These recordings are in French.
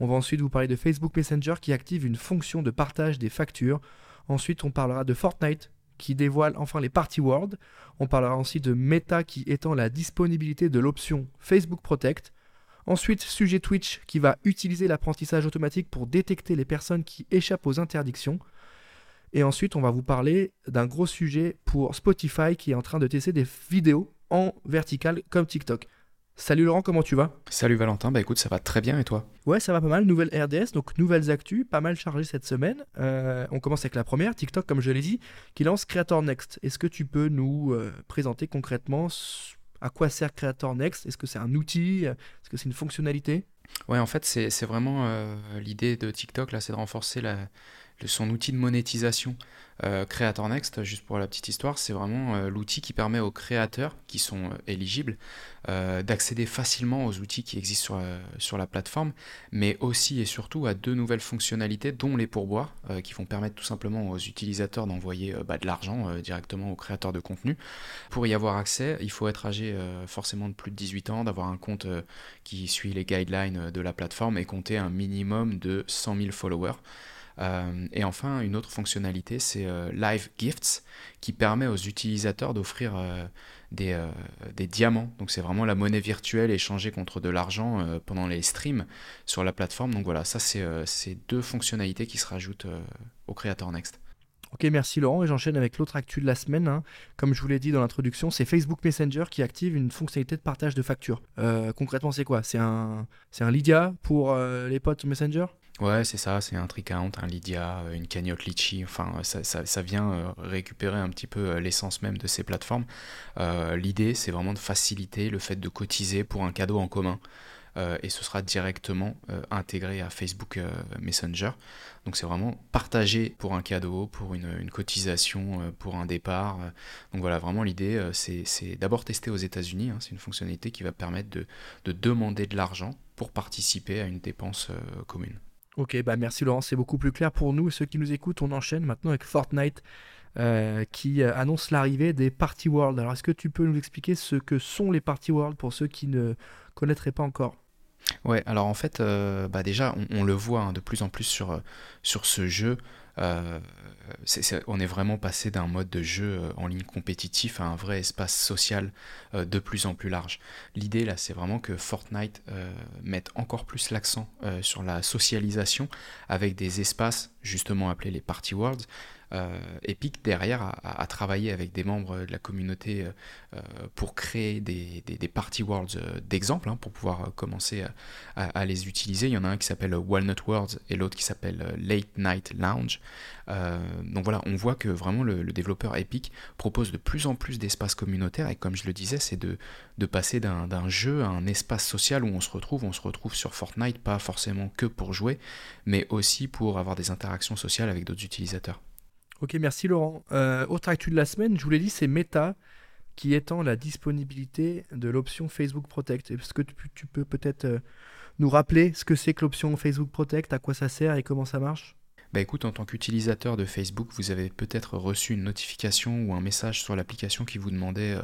on va ensuite vous parler de Facebook Messenger qui active une fonction de partage des factures. Ensuite, on parlera de Fortnite qui dévoile enfin les Party World. On parlera aussi de Meta qui étend la disponibilité de l'option Facebook Protect. Ensuite, sujet Twitch qui va utiliser l'apprentissage automatique pour détecter les personnes qui échappent aux interdictions. Et ensuite, on va vous parler d'un gros sujet pour Spotify qui est en train de tester des vidéos en vertical comme TikTok. Salut Laurent, comment tu vas? Salut Valentin, bah écoute, ça va très bien et toi? Ouais, ça va pas mal. Nouvelle RDS, donc nouvelles actus, pas mal chargées cette semaine. Euh, on commence avec la première, TikTok, comme je l'ai dit, qui lance Creator Next. Est-ce que tu peux nous euh, présenter concrètement à quoi sert Creator Next? Est-ce que c'est un outil? Est-ce que c'est une fonctionnalité? Ouais, en fait, c'est vraiment euh, l'idée de TikTok, là, c'est de renforcer la, son outil de monétisation. Euh, Creator Next, juste pour la petite histoire, c'est vraiment euh, l'outil qui permet aux créateurs qui sont euh, éligibles d'accéder facilement aux outils qui existent sur, la plateforme, mais aussi et surtout à deux nouvelles fonctionnalités, dont les pourboires, qui vont permettre tout simplement aux utilisateurs d'envoyer bah, de l'argent directement aux créateurs de contenu. Pour y avoir accès, il faut être âgé forcément de plus de 18 ans, d'avoir un compte qui suit les guidelines de la plateforme et compter un minimum de 100 000 followers. Euh, et enfin, une autre fonctionnalité, c'est euh, Live Gifts, qui permet aux utilisateurs d'offrir euh, des, diamants. Donc c'est vraiment la monnaie virtuelle échangée contre de l'argent pendant les streams sur la plateforme. Donc voilà, ça c'est deux fonctionnalités qui se rajoutent au Creator Next. Ok, merci Laurent. Et j'enchaîne avec l'autre actu de la semaine. Hein. Comme je vous l'ai dit dans l'introduction, c'est Facebook Messenger qui active une fonctionnalité de partage de factures. concrètement, c'est quoi? C'est un, un Lydia pour les potes Messenger? Ouais, c'est ça, c'est un tricount, un Lydia, euh, une cagnotte Litchi, enfin ça, ça, vient euh, récupérer un petit peu euh, l'essence même de ces plateformes. L'idée, c'est vraiment de faciliter le fait de cotiser pour un cadeau en commun. et ce sera directement intégré à Facebook Messenger. Donc c'est vraiment partager pour un cadeau, pour une, cotisation, pour un départ. Donc voilà, vraiment l'idée, c'est d'abord tester aux États-Unis. Hein. c'est une fonctionnalité qui va permettre de demander de l'argent pour participer à une dépense commune. Ok, bah merci Laurent, c'est beaucoup plus clair pour nous. Et ceux qui nous écoutent, on enchaîne maintenant avec Fortnite euh, qui euh, annonce l'arrivée des Party World. Alors est-ce que tu peux nous expliquer ce que sont les Party World pour ceux qui ne connaîtraient pas encore? Ouais, alors en fait, euh, bah déjà, on, le voit hein, de plus en plus sur, sur ce jeu. Euh, on est vraiment passé d'un mode de jeu euh, en ligne compétitif à un vrai espace social euh, de plus en plus large. L'idée là, c'est vraiment que Fortnite mette encore plus l'accent sur la socialisation avec des espaces justement appelés les Party Worlds Epic derrière a, travaillé avec des membres de la communauté euh, euh, pour créer des, party worlds d'exemple hein, pour pouvoir commencer à, les utiliser. Il y en a un qui s'appelle Walnut Worlds et l'autre qui s'appelle Late Night Lounge. donc voilà, on voit que vraiment le, développeur Epic propose de plus en plus d'espaces communautaires et comme je le disais, c'est de passer d'un jeu à un espace social où on se retrouve. On se retrouve sur Fortnite, pas forcément que pour jouer, mais aussi pour avoir des interactions sociales avec d'autres utilisateurs. Ok, merci Laurent. Euh, autre actu de la semaine, je vous l'ai dit, c'est Meta qui étend la disponibilité de l'option Facebook Protect. Est-ce que tu, peux peut-être euh, nous rappeler ce que c'est que l'option Facebook Protect, à quoi ça sert et comment ça marche? Bah écoute, en tant qu'utilisateur de Facebook, vous avez peut-être reçu une notification ou un message sur l'application qui vous demandait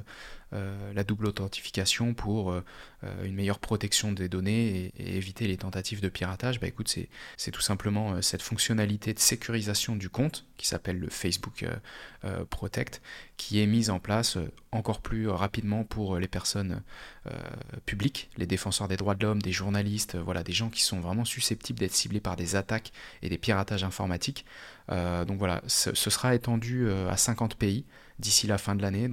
euh, la double authentification pour euh, euh, une meilleure protection des données et, éviter les tentatives de piratage, bah écoute, c'est tout simplement cette fonctionnalité de sécurisation du compte qui s'appelle le Facebook Protect qui est mise en place encore plus rapidement pour les personnes publiques, les défenseurs des droits de l'homme, des journalistes, voilà, des gens qui sont vraiment susceptibles d'être ciblés par des attaques et des piratages informatiques. donc voilà, ce, sera étendu à 50 pays d'ici la fin de l'année.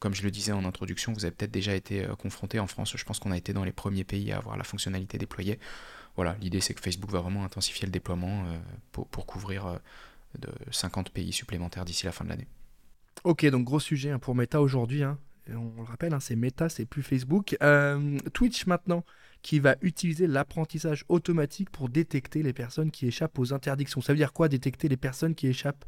Comme je le disais en introduction, vous avez peut-être déjà été euh, confronté en France. Je pense qu'on a été dans les premiers pays à avoir la fonctionnalité déployée. Voilà, l'idée c'est que Facebook va vraiment intensifier le déploiement euh, pour, couvrir euh, de 50 pays supplémentaires d'ici la fin de l'année. Ok, donc gros sujet hein, pour Meta aujourd'hui. Hein. on le rappelle, hein, c'est Meta, c'est plus Facebook. Twitch maintenant, qui va utiliser l'apprentissage automatique pour détecter les personnes qui échappent aux interdictions. Ça veut dire quoi détecter les personnes qui échappent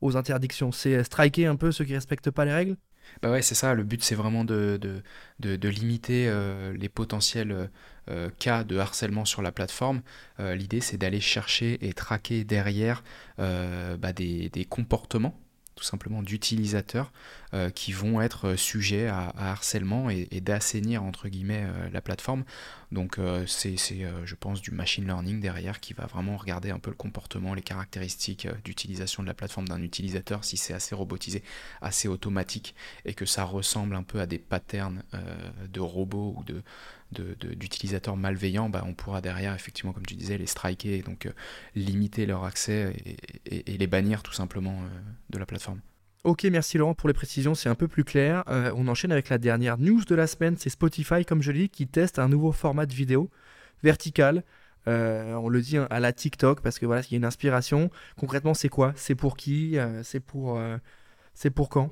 aux interdictions? C'est striker un peu ceux qui respectent pas les règles? Bah c'est ça. Le but, c'est vraiment de, limiter euh, les potentiels euh, cas de harcèlement sur la plateforme. Euh, l'idée, c'est d'aller chercher et traquer derrière bah des, des, comportements tout simplement d'utilisateurs euh, qui vont être euh, sujets à, harcèlement et, d'assainir entre guillemets euh, la plateforme. Donc c'est, je pense, du machine learning derrière qui va vraiment regarder un peu le comportement, les caractéristiques d'utilisation de la plateforme d'un utilisateur, si c'est assez robotisé, assez automatique et que ça ressemble un peu à des patterns de robots ou de, d'utilisateurs malveillants, bah, on pourra derrière, effectivement, comme tu disais, les striker donc limiter leur accès et, les bannir tout simplement de la plateforme. Ok, merci Laurent pour les précisions, c'est un peu plus clair. Euh, on enchaîne avec la dernière news de la semaine, c'est Spotify, comme je l'ai dit, qui teste un nouveau format de vidéo vertical. Euh, on le dit hein, à la TikTok parce que voilà, il y a une inspiration. Concrètement, c'est quoi? C'est pour qui? Euh, C'est pour, quand?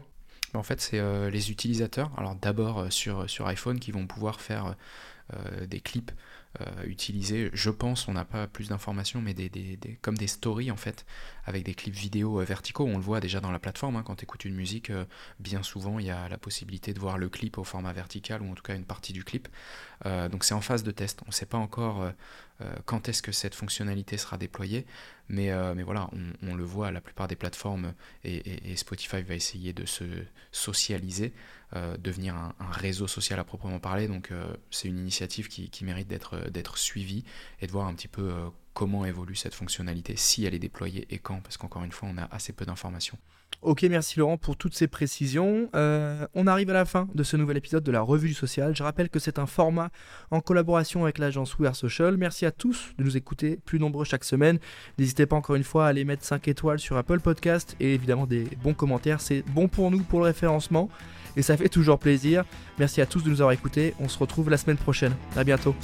En fait, c'est les utilisateurs. Alors d'abord sur iPhone qui vont pouvoir faire des clips euh, utiliser, je pense, on n'a pas plus d'informations, mais des, des, comme des stories en fait, avec des clips vidéo euh, verticaux. On le voit déjà dans la plateforme, hein, quand tu écoutes une musique, euh, bien souvent il y a la possibilité de voir le clip au format vertical ou en tout cas une partie du clip. donc c'est en phase de test. On ne sait pas encore quand est-ce que cette fonctionnalité sera déployée, mais, mais voilà, on, le voit, la plupart des plateformes et, Spotify va essayer de se socialiser, devenir un, réseau social à proprement parler. Donc c'est une initiative qui, qui mérite d'être d'être suivi et de voir un petit peu euh, comment évolue cette fonctionnalité, si elle est déployée et quand, parce qu'encore une fois, on a assez peu d'informations. Ok, merci Laurent pour toutes ces précisions. Euh, on arrive à la fin de ce nouvel épisode de la Revue du Social. Je rappelle que c'est un format en collaboration avec l'agence We Are Social. Merci à tous de nous écouter, plus nombreux chaque semaine. N'hésitez pas encore une fois à aller mettre 5 étoiles sur Apple Podcast et évidemment des bons commentaires. C'est bon pour nous pour le référencement et ça fait toujours plaisir. Merci à tous de nous avoir écoutés. On se retrouve la semaine prochaine. À bientôt.